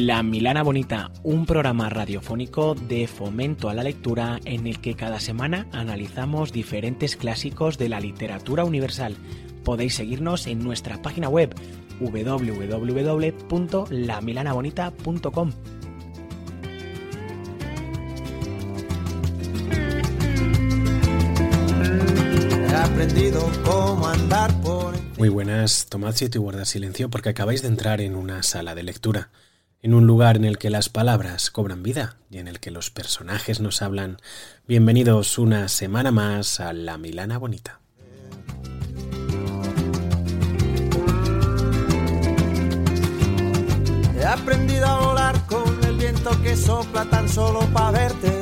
La Milana Bonita, un programa radiofónico de fomento a la lectura en el que cada semana analizamos diferentes clásicos de la literatura universal. Podéis seguirnos en nuestra página web www.lamilanabonita.com. Muy buenas, tomad sitio y guardad silencio porque acabáis de entrar en una sala de lectura, en un lugar en el que las palabras cobran vida y en el que los personajes nos hablan. Bienvenidos una semana más a La Milana Bonita. He aprendido a volar con el viento que sopla tan solo para verte.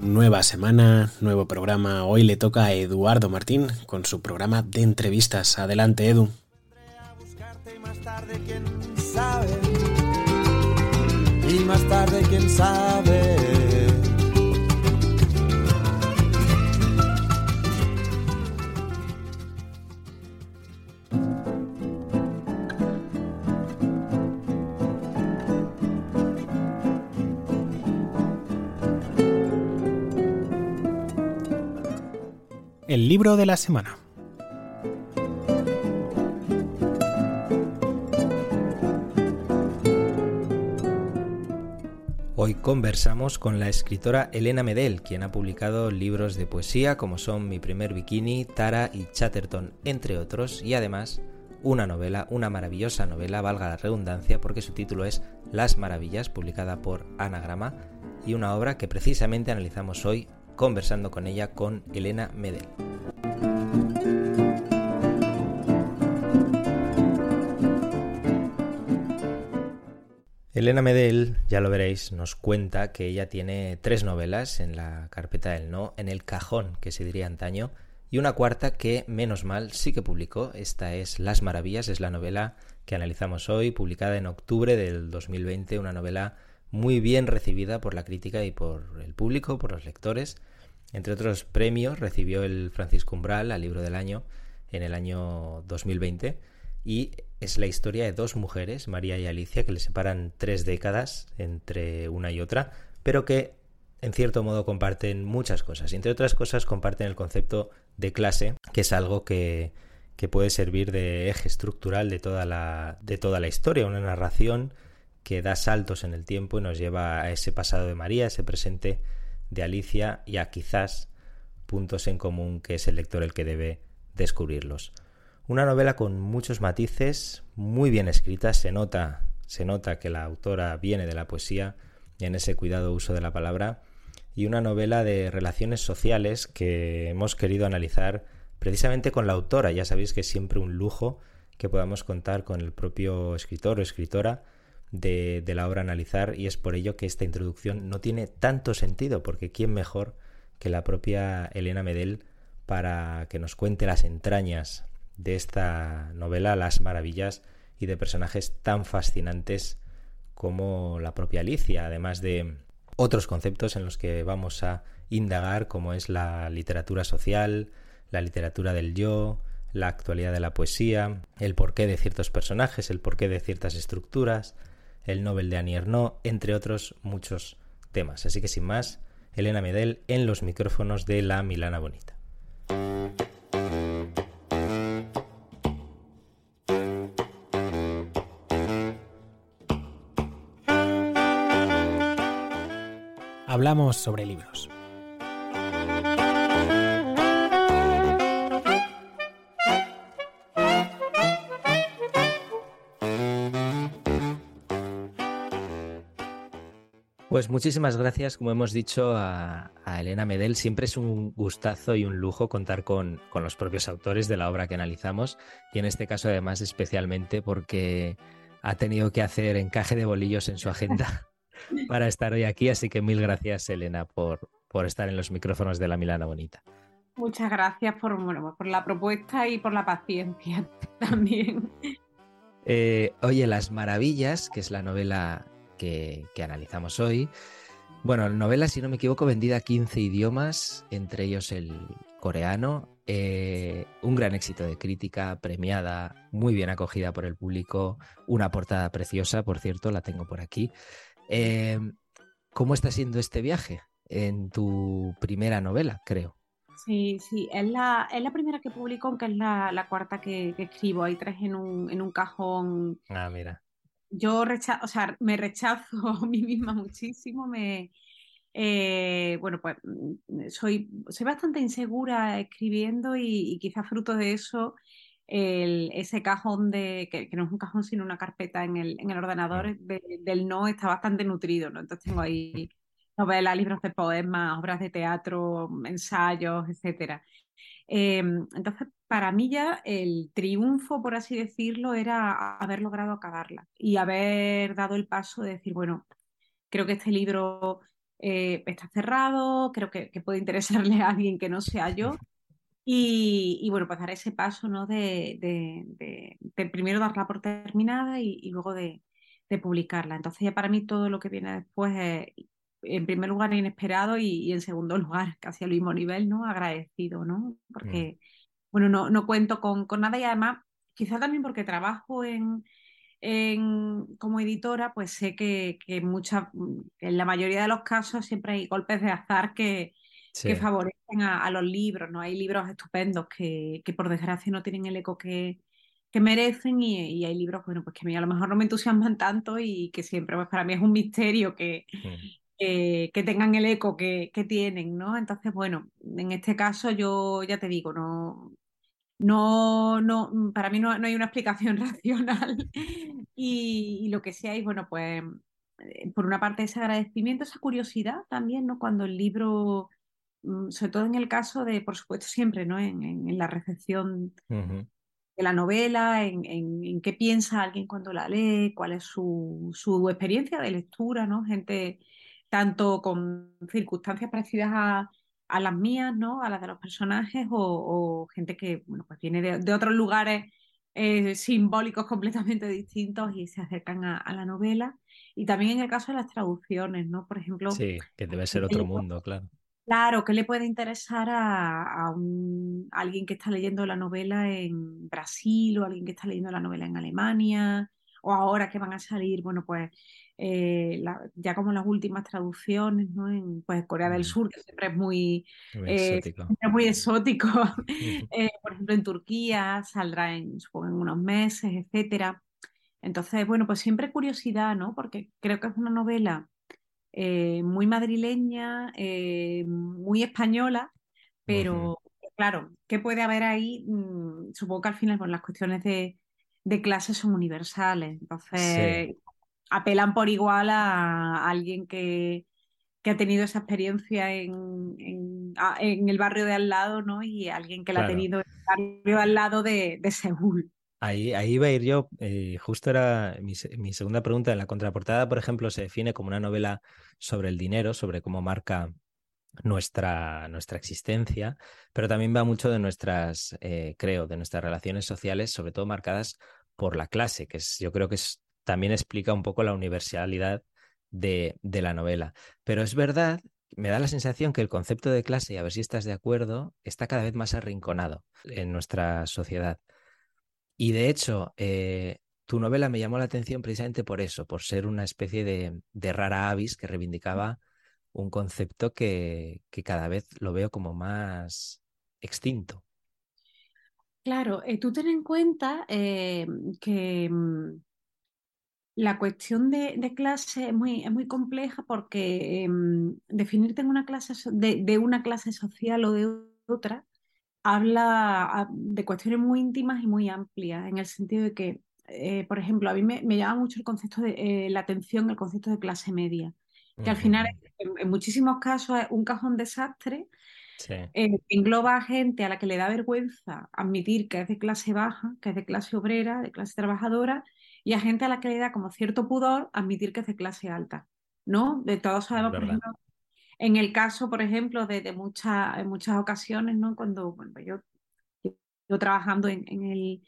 Nueva semana, nuevo programa. Hoy le toca a Eduardo Martín con su programa de entrevistas. Adelante, Edu. A buscarte más tarde quién. Y más tarde quién sabe. El libro de la semana. Hoy conversamos con la escritora Elena Medel, quien ha publicado libros de poesía como son Mi primer bikini, Tara y Chatterton, entre otros, y además una novela, una maravillosa novela, valga la redundancia, porque su título es Las Maravillas, publicada por Anagrama, y una obra que precisamente analizamos hoy conversando con ella con Elena Medel. Elena Medel, ya lo veréis, nos cuenta que ella tiene tres novelas en la carpeta del no, en el cajón, que se diría antaño, y una cuarta que, menos mal, sí que publicó. Esta es Las Maravillas, es la novela que analizamos hoy, publicada en octubre del 2020, una novela muy bien recibida por la crítica y por el público, por los lectores. Entre otros premios, recibió el Francisco Umbral al libro del año en el año 2020 y es la historia de dos mujeres, María y Alicia, que le separan tres décadas entre una y otra, pero que en cierto modo comparten muchas cosas. Entre otras cosas comparten el concepto de clase, que es algo que, que puede servir de eje estructural de toda, la, de toda la historia, una narración que da saltos en el tiempo y nos lleva a ese pasado de María, ese presente de Alicia y a quizás puntos en común que es el lector el que debe descubrirlos. Una novela con muchos matices, muy bien escrita, se nota, se nota que la autora viene de la poesía en ese cuidado uso de la palabra, y una novela de relaciones sociales que hemos querido analizar precisamente con la autora. Ya sabéis que es siempre un lujo que podamos contar con el propio escritor o escritora de, de la obra a analizar y es por ello que esta introducción no tiene tanto sentido, porque ¿quién mejor que la propia Elena Medel para que nos cuente las entrañas de esta novela, las maravillas y de personajes tan fascinantes como la propia Alicia, además de otros conceptos en los que vamos a indagar, como es la literatura social, la literatura del yo, la actualidad de la poesía, el porqué de ciertos personajes, el porqué de ciertas estructuras, el Nobel de Annie Ernaux, entre otros muchos temas. Así que sin más, Elena Medel en los micrófonos de la Milana Bonita. Hablamos sobre libros. Pues muchísimas gracias, como hemos dicho, a, a Elena Medel. Siempre es un gustazo y un lujo contar con, con, los propios autores de la obra que analizamos y en este caso además especialmente porque ha tenido que hacer encaje de bolillos en su agenda para estar hoy aquí, así que mil gracias Elena por, por estar en los micrófonos de la Milana Bonita. Muchas gracias por, por la propuesta y por la paciencia también. Eh, oye, Las Maravillas, que es la novela que, analizamos hoy. Bueno, la novela, si no me equivoco, vendida a 15 idiomas, entre ellos el coreano. Eh, un gran éxito de crítica, premiada, muy bien acogida por el público. Una portada preciosa, por cierto, la tengo por aquí. Eh, ¿Cómo está siendo este viaje en tu primera novela, creo? Sí, sí, es la, es la primera que publico, aunque es la, cuarta que, escribo. Hay tres en un, en un cajón. Ah, mira. Yo rechazo, o sea, me rechazo a mí misma muchísimo. Me, eh, bueno, pues mm, soy, soy bastante insegura escribiendo y, quizás fruto de eso el, ese cajón de, que, no es un cajón sino una carpeta en el, en el ordenador del no está bastante nutrido, ¿no? Entonces tengo ahí novelas, libros de poemas, obras de teatro, ensayos, etc. Em, entonces, para mí ya el triunfo, por así decirlo, era haber logrado acabarla y haber dado el paso de decir, bueno, creo que este libro eh, está cerrado, creo que, puede interesarle a alguien que no sea yo. Y, bueno, pues dar ese paso, ¿no? De, de, primero darla por terminada y, luego de, publicarla. Entonces ya para mí todo lo que viene después es en primer lugar inesperado y, en segundo lugar casi al mismo nivel, ¿no? Agradecido, ¿no? Porque, mm. bueno, no, no cuento con, con, nada y además, quizá también porque trabajo en, en como editora, pues sé que, que mucha, en la mayoría de los casos siempre hay golpes de azar que, que favorecen a, los libros, ¿no? Hay libros estupendos que, que por desgracia no tienen el eco que, que merecen y, hay libros, bueno, pues que a mí a lo mejor no me entusiasman tanto y que siempre, pues para mí es un misterio que, mm. Eh, que tengan el eco que, tienen, ¿no? Entonces, bueno, en este caso yo ya te digo, no, no, no, para mí no, hay una explicación racional y, lo que sí hay, bueno, pues eh, por una parte ese agradecimiento, esa curiosidad también, ¿no? Cuando el libro, mm, sobre todo en el caso de, por supuesto, siempre, ¿no? En, la recepción de la novela, en, qué piensa alguien cuando la lee, cuál es su, su experiencia de lectura, ¿no? Gente tanto con circunstancias parecidas a, las mías, ¿no? A las de los personajes, o, gente que, bueno, pues viene de, otros lugares eh, simbólicos completamente distintos y se acercan a, la novela. Y también en el caso de las traducciones, ¿no? Por ejemplo. Sí, que debe ser otro mundo, claro. Claro, ¿qué le puede interesar a, alguien que está leyendo la novela en Brasil o alguien que está leyendo la novela en Alemania? O ahora que van a salir, bueno, pues eh, ya como las últimas traducciones, ¿no? En pues, Corea del Sur, que siempre es muy, muy eh, exótico. muy exótico. Eh, por ejemplo, en Turquía saldrá en, supongo, en unos meses, etcétera. Entonces, bueno, pues siempre curiosidad, ¿no? Porque creo que es una novela muy madrileña, muy española, pero claro, ¿qué puede haber ahí? Mm, supongo que al final, pues, las cuestiones de, de clases son universales. Entonces, apelan por igual a alguien que, ha tenido esa experiencia en, en, el barrio de al lado, ¿no? Y alguien que la ha tenido en el barrio al lado de, de Seúl. Ahí, iba a ir yo, eh, justo era mi, segunda pregunta. En la contraportada, por ejemplo, se define como una novela sobre el dinero, sobre cómo marca nuestra, nuestra existencia, pero también va mucho de nuestras, eh, creo, de nuestras relaciones sociales, sobre todo marcadas por la clase, que es, yo creo que es también explica un poco la universalidad de, la novela. Pero es verdad, me da la sensación que el concepto de clase, y a ver si estás de acuerdo, está cada vez más arrinconado en nuestra sociedad. Y de hecho, eh, tu novela me llamó la atención precisamente por eso, por ser una especie de, rara avis que reivindicaba un concepto que, cada vez lo veo como más extinto. Claro, eh, tú ten en cuenta eh, que mm, la cuestión de, clase es muy, muy compleja porque em, definirte en una clase de, una clase social o de otra habla de cuestiones muy íntimas y muy amplias, en el sentido de que, eh, por ejemplo, a mí me, llama mucho el concepto de eh, la atención, el concepto de clase media, que al final en, muchísimos casos es un cajón desastre. Eh, engloba a gente a la que le da vergüenza admitir que es de clase baja, que es de clase obrera, de clase trabajadora, y a gente a la que le da como cierto pudor admitir que es de clase alta, ¿no? De todos sabemos, por ejemplo, en el caso, por ejemplo, de, muchas, en muchas ocasiones, ¿no? Cuando bueno, pues yo, yo trabajando en, el,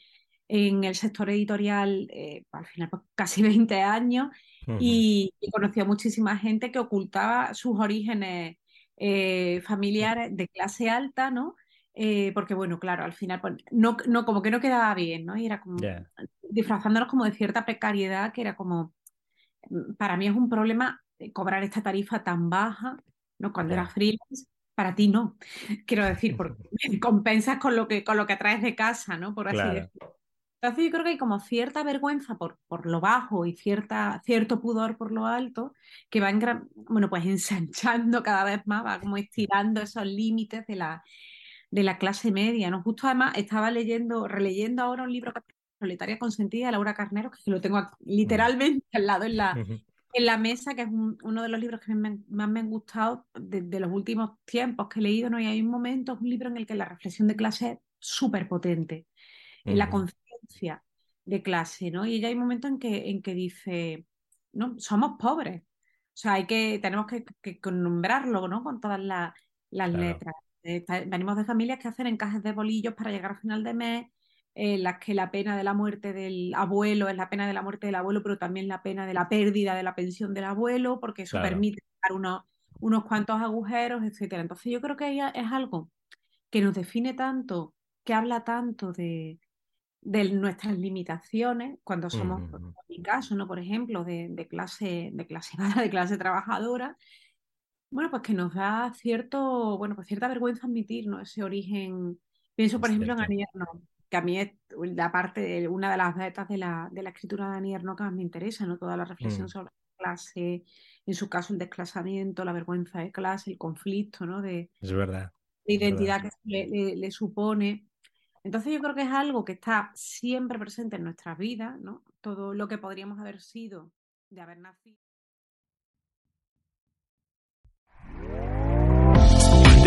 en el sector editorial, eh, al final pues, casi 20 años, y, y, conocí a muchísima gente que ocultaba sus orígenes eh, familiares de clase alta, ¿no? Eh, porque bueno, claro, al final pues, no, no, como que no quedaba bien, ¿no? Y era como disfrazándonos como de cierta precariedad que era como, mm, para mí es un problema cobrar esta tarifa tan baja, ¿no? Cuando era freelance, para ti no. Quiero decir, porque compensas con lo que, con lo que traes de casa, ¿no? Por así decirlo. Entonces yo creo que hay como cierta vergüenza por, por lo bajo y cierta, cierto pudor por lo alto que va en bueno, pues ensanchando cada vez más, va como estirando esos límites de la, de la clase media, ¿no? Justo además estaba leyendo, releyendo ahora un libro Proletaria Consentida de Laura Carnero, que lo tengo literalmente al lado en la, en la mesa, que es uno de los libros que más me han gustado de, los últimos tiempos que he leído, ¿no? Y hay un momento, es un libro en el que la reflexión de clase es súper potente, en la conciencia de clase, ¿no? Y ella hay un momento en que, en que dice, no, somos pobres. O sea, hay que, tenemos que, nombrarlo, ¿no? Con todas las letras. Eh, venimos de familias que hacen encajes de bolillos para llegar al final de mes, en las que la pena de la muerte del abuelo es la pena de la muerte del abuelo, pero también la pena de la pérdida de la pensión del abuelo, porque eso permite dar unos, unos cuantos agujeros, etcétera. Entonces yo creo que es algo que nos define tanto, que habla tanto de, de nuestras limitaciones cuando somos, en mi caso, ¿no? Por ejemplo, de, de clase, de clase de clase trabajadora, bueno, pues que nos da cierto, bueno, pues cierta vergüenza admitir, ¿no? Ese origen. Pienso, por ejemplo, en Anierno, que a mí es la parte, una de las vetas de la, de la escritura de que más me interesa, ¿no? Toda la reflexión mm. sobre la clase, en su caso el desclasamiento, la vergüenza de clase, el conflicto, ¿no? De, es verdad. De identidad que le, le, supone. Entonces yo creo que es algo que está siempre presente en nuestras vidas, ¿no? Todo lo que podríamos haber sido de haber nacido.